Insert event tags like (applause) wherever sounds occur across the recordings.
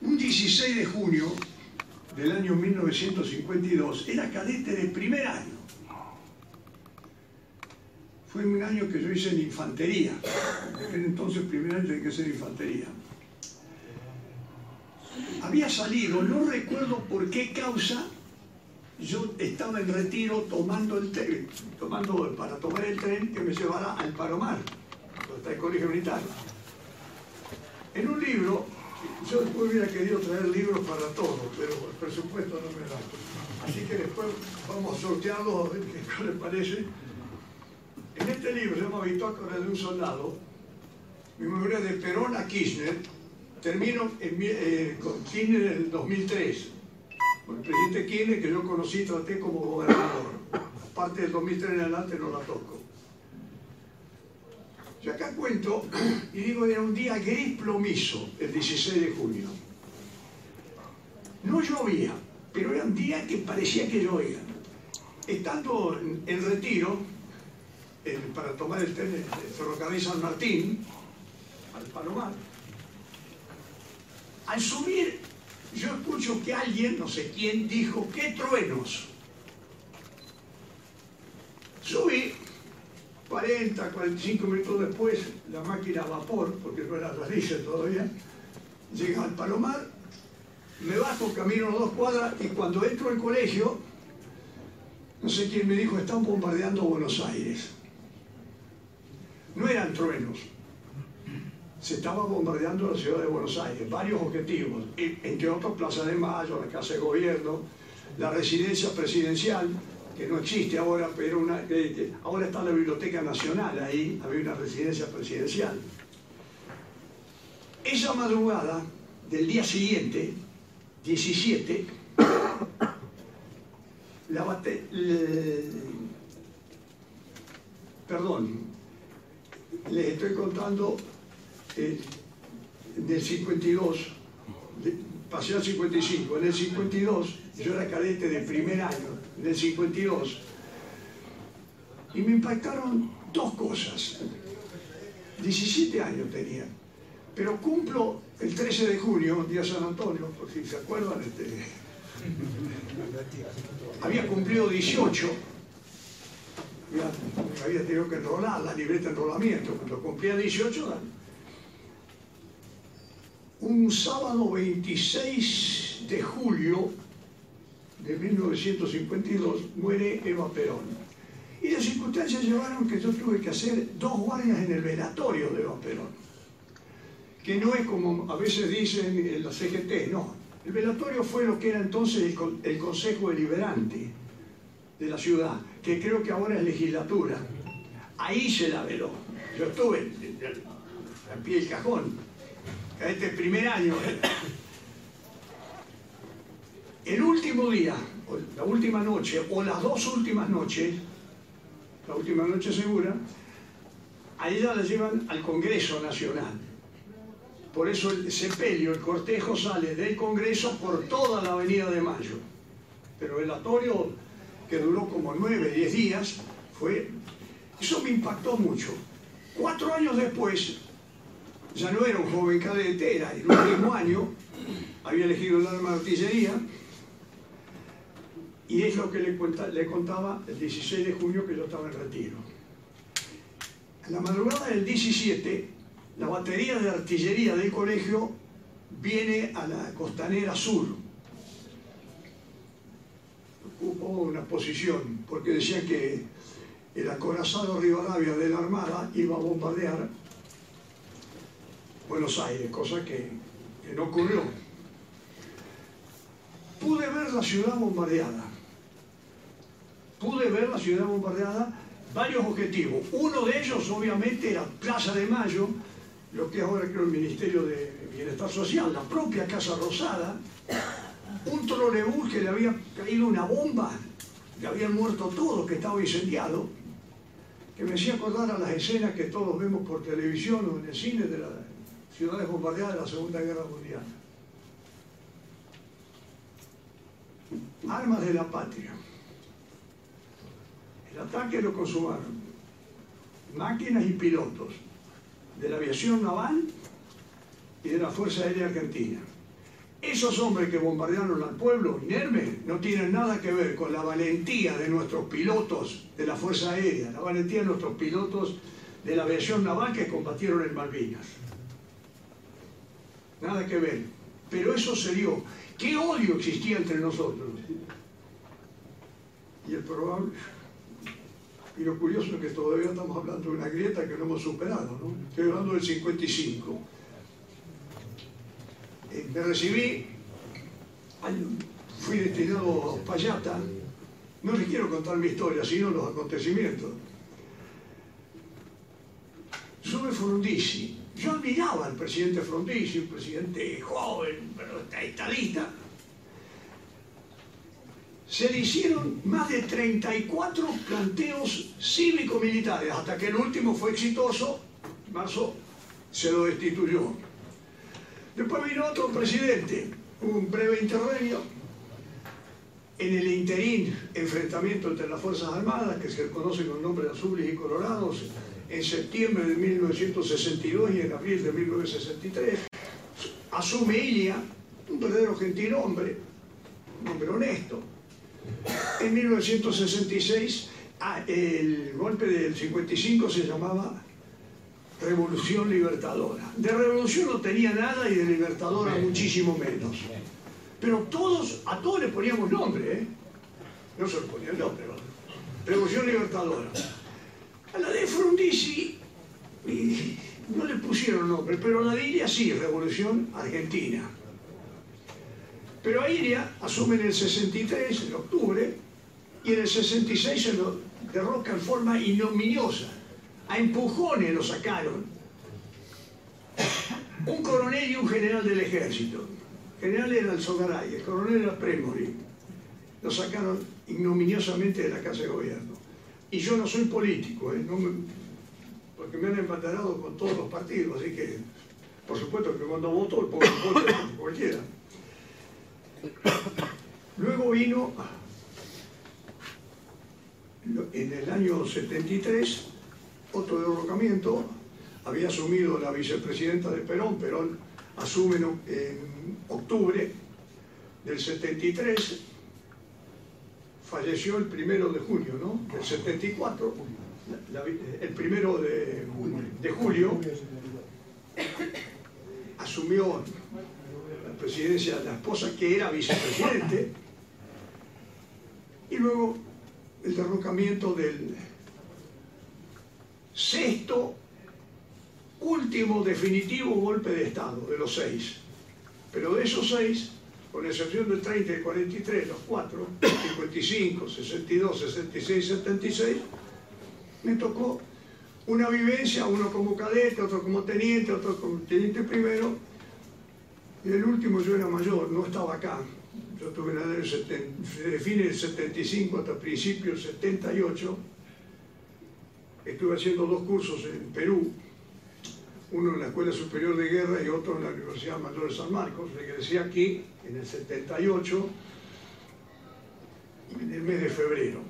Un 16 de junio del año 1952, era cadete de primer año. Fue un año que yo hice en infantería. En entonces primer año tenía que ser infantería. Había salido, no recuerdo por qué causa, yo estaba en retiro tomando el tren, tomando, para tomar el tren que me llevara al Palomar, donde está el colegio militar. En un libro, yo después hubiera querido traer libros para todos, pero el presupuesto no me da. Así que después vamos a sortearlos a ver qué (laughs) les parece. En este libro se llama Bitácora de un soldado, mi memoria de Perón a Kirchner, termino eh, con Kirchner en el 2003. Con el presidente Kirchner que yo conocí, traté como gobernador. Aparte del 2003 en adelante no la toco. Acá cuento (clears throat) y digo, era un día gris plomizo, el 16 de junio. No llovía, pero era un día que parecía que llovía. Estando en retiro, para tomar el tren de ferrocarril San Martín, al Palomar, al subir yo escucho que alguien, no sé quién, dijo, ¡qué truenos! Subí, 40, 45 minutos después, la máquina a vapor, porque no era radice todavía, llega al Palomar, me bajo, camino dos cuadras y cuando entro al colegio, no sé quién me dijo, están bombardeando Buenos Aires. No eran truenos, se estaba bombardeando la ciudad de Buenos Aires, varios objetivos, entre otros Plaza de Mayo, la Casa de Gobierno, la residencia presidencial, que no existe ahora, pero ahora está la Biblioteca Nacional ahí, había una residencia presidencial. Esa madrugada del día siguiente, 17, la bate, perdón, les estoy contando del 52, pasé al 55, en el 52 yo era cadete de primer año, en el 52, y me impactaron dos cosas. 17 años tenía, pero cumplo el 13 de junio, día San Antonio, por si se acuerdan, este, (laughs) había cumplido 18, había tenido que enrolar la libreta de enrolamiento, cuando cumplía 18 un sábado 26 de julio de 1952 muere Eva Perón. Y las circunstancias llevaron que yo tuve que hacer dos guardias en el velatorio de Eva Perón. Que no es como a veces dicen en la CGT, no. El velatorio fue lo que era entonces el, Consejo Deliberante de la ciudad, que creo que ahora es legislatura. Ahí se la veló. Yo estuve al pie del cajón este primer año, el último día, la última noche, o las dos últimas noches, la última noche segura, a ella la llevan al Congreso Nacional. Por eso el sepelio, el cortejo sale del Congreso por toda la Avenida de Mayo. Pero el atorio, que duró como nueve, diez días, fue... Eso me impactó mucho. Cuatro años después, ya no era un joven cadete, era el último año, había elegido el arma de artillería, y es lo que le, le contaba el 16 de junio que yo estaba en retiro. En la madrugada del 17, la batería de artillería del colegio viene a la costanera sur. Ocupó una posición, porque decía que el acorazado Rivadavia de la Armada iba a bombardear Buenos Aires, cosa que, no ocurrió. Pude ver la ciudad bombardeada. Pude ver la ciudad bombardeada, varios objetivos. Uno de ellos, obviamente, era Plaza de Mayo, lo que ahora creo el Ministerio de Bienestar Social, la propia Casa Rosada, un trolebús que le había caído una bomba, le habían muerto todos, que estaba incendiado, que me hacía acordar a las escenas que todos vemos por televisión o en el cine de la, ciudades bombardeadas de la Segunda Guerra Mundial. Armas de la patria. Ataque lo consumaron máquinas y pilotos de la aviación naval y de la Fuerza Aérea Argentina. Esos hombres que bombardearon al pueblo inerme no tienen nada que ver con la valentía de nuestros pilotos de la Fuerza Aérea, la valentía de nuestros pilotos de la aviación naval que combatieron en Malvinas. Nada que ver. Pero eso se dio. ¿Qué odio existía entre nosotros? Y el probable... Y lo curioso es que todavía estamos hablando de una grieta que no hemos superado, ¿no? Estoy hablando del 55. Eh, me recibí, fui destinado a Payata, no les quiero contar mi historia, sino los acontecimientos. Sube Frondizi, yo admiraba al presidente Frondizi, un presidente joven, pero estadista. Se le hicieron más de 34 planteos cívico-militares, hasta que el último fue exitoso, marzo se lo destituyó. Después vino otro presidente, un breve interregno, en el interín enfrentamiento entre las Fuerzas Armadas, que se conoce con el nombre de azules y colorados, en septiembre de 1962 y en abril de 1963, asume Ilia, un verdadero gentil hombre, un hombre honesto. En 1966, ah, el golpe del 55 se llamaba Revolución Libertadora. De revolución no tenía nada y de libertadora muchísimo menos. Pero todos, a todos le poníamos nombre, ¿eh? No se le ponía el nombre, Revolución Libertadora. A la de Frondizi no le pusieron nombre, pero a la de Iria sí, Revolución Argentina. Pero a Iria asume en el 63, en octubre, y en el 66 se lo derroca en forma ignominiosa a empujones lo sacaron. Un coronel y un general del ejército. General era el Sogaray, el coronel era Premori. Lo sacaron ignominiosamente de la Casa de Gobierno. Y yo no soy político, ¿eh? porque me han embatarado con todos los partidos, así que, por supuesto que cuando voto, el vota cualquiera. Luego vino, en el año 73, otro derrocamiento, había asumido la vicepresidenta de Perón, Perón asume en octubre del 73, falleció el primero de junio, ¿no? Del 74, el primero de, de julio, asumió presidencia de la esposa que era vicepresidente, y luego el derrocamiento del sexto, último, definitivo golpe de Estado, de los seis. Pero de esos seis, con excepción del 30 y 43, los cuatro, 55, 62, 66, 76, me tocó una vivencia, uno como cadete, otro como teniente, otro como teniente primero, y el último yo era mayor, no estaba acá. Yo tuve la del de fin del 75 hasta principios del 78, estuve haciendo dos cursos en Perú, uno en la Escuela Superior de Guerra y otro en la Universidad Mayor de San Marcos. Regresé aquí en el 78, en el mes de febrero.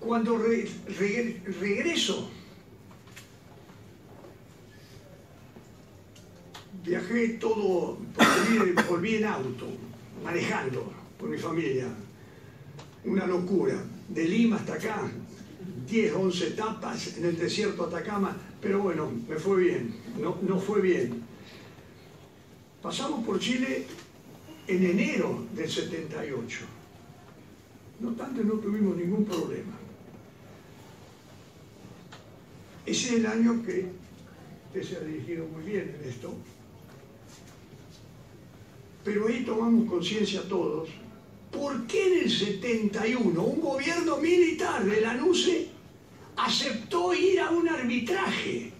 Cuando regreso, viajé todo, volví en auto, manejando con mi familia. Una locura, de Lima hasta acá, 10, 11 etapas en el desierto Atacama, pero bueno, me fue bien, no, no fue bien. Pasamos por Chile en enero del 78. No tanto no tuvimos ningún problema. Ese es el año que usted se ha dirigido muy bien en esto. Pero ahí tomamos conciencia todos. ¿Por qué en el 71 un gobierno militar de la NUCE aceptó ir a un arbitraje.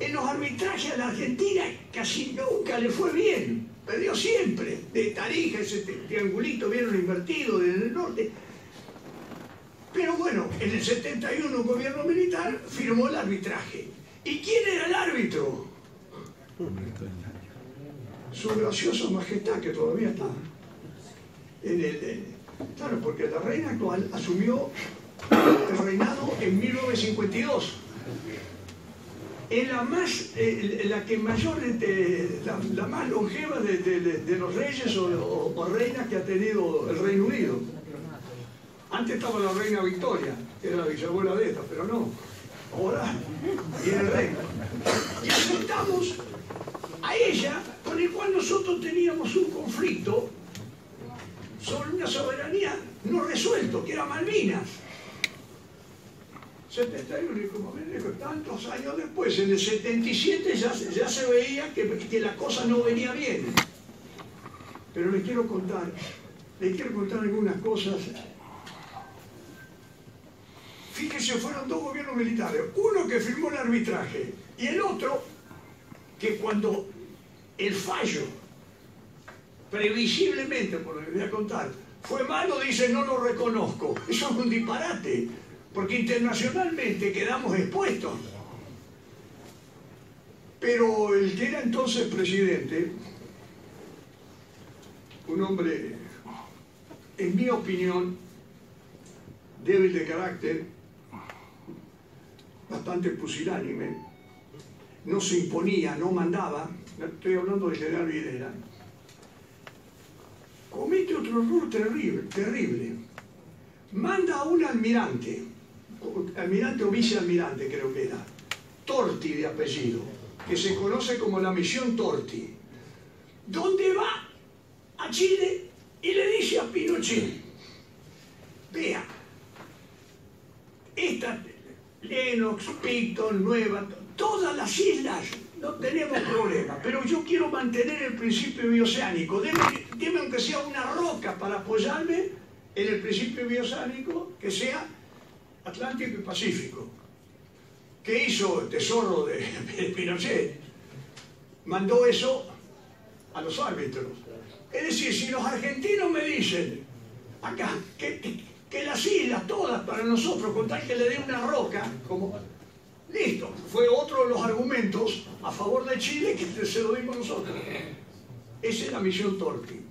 En los arbitrajes a la Argentina casi nunca le fue bien, perdió siempre. De Tarija, ese triangulito vieron invertido desde el norte. Pero bueno, en el 71 un gobierno militar firmó el arbitraje. ¿Y quién era el árbitro? Su graciosa majestad, que todavía está. En el, claro, porque la reina actual asumió el reinado en 1952. es la más, eh, la que mayor, de, la, más longeva de, los reyes o, reinas que ha tenido el Reino Unido. Antes estaba la reina Victoria, que era la bisabuela de esta, pero no. Ahora viene el rey. Y aceptamos a ella, con el cual nosotros teníamos un conflicto sobre una soberanía no resuelto, que era Malvinas. 71, y como me dijo, tantos años después, en el 77 ya, ya se veía que, que, la cosa no venía bien. Pero les quiero contar, les quiero contar algunas cosas. Fíjense, fueron dos gobiernos militares, uno que firmó el arbitraje y el otro que cuando el fallo, previsiblemente, por lo que voy a contar, fue malo, dice no lo reconozco. Eso es un disparate porque internacionalmente quedamos expuestos. Pero el que era entonces presidente, un hombre, en mi opinión, débil de carácter, bastante pusilánime, no se imponía, no mandaba, estoy hablando del general Videla, comete otro error terrible, terrible. Manda a un almirante, almirante o vicealmirante creo que era, Torti de apellido, que se conoce como la misión Torti, donde va a Chile y le dice a Pinochet, vea, Lennox, Picton, Nueva, todas las islas no tenemos problema, pero yo quiero mantener el principio bioceánico, deme, deme aunque sea una roca para apoyarme en el principio bioceánico que sea Atlántico y Pacífico. ¿Qué hizo el tesoro de Pinochet? Mandó eso a los árbitros. Es decir, si los argentinos me dicen acá que, que las islas, todas para nosotros, con tal que le dé una roca, como listo, fue otro de los argumentos a favor de Chile que se lo dimos nosotros. Esa es la misión Tolkien.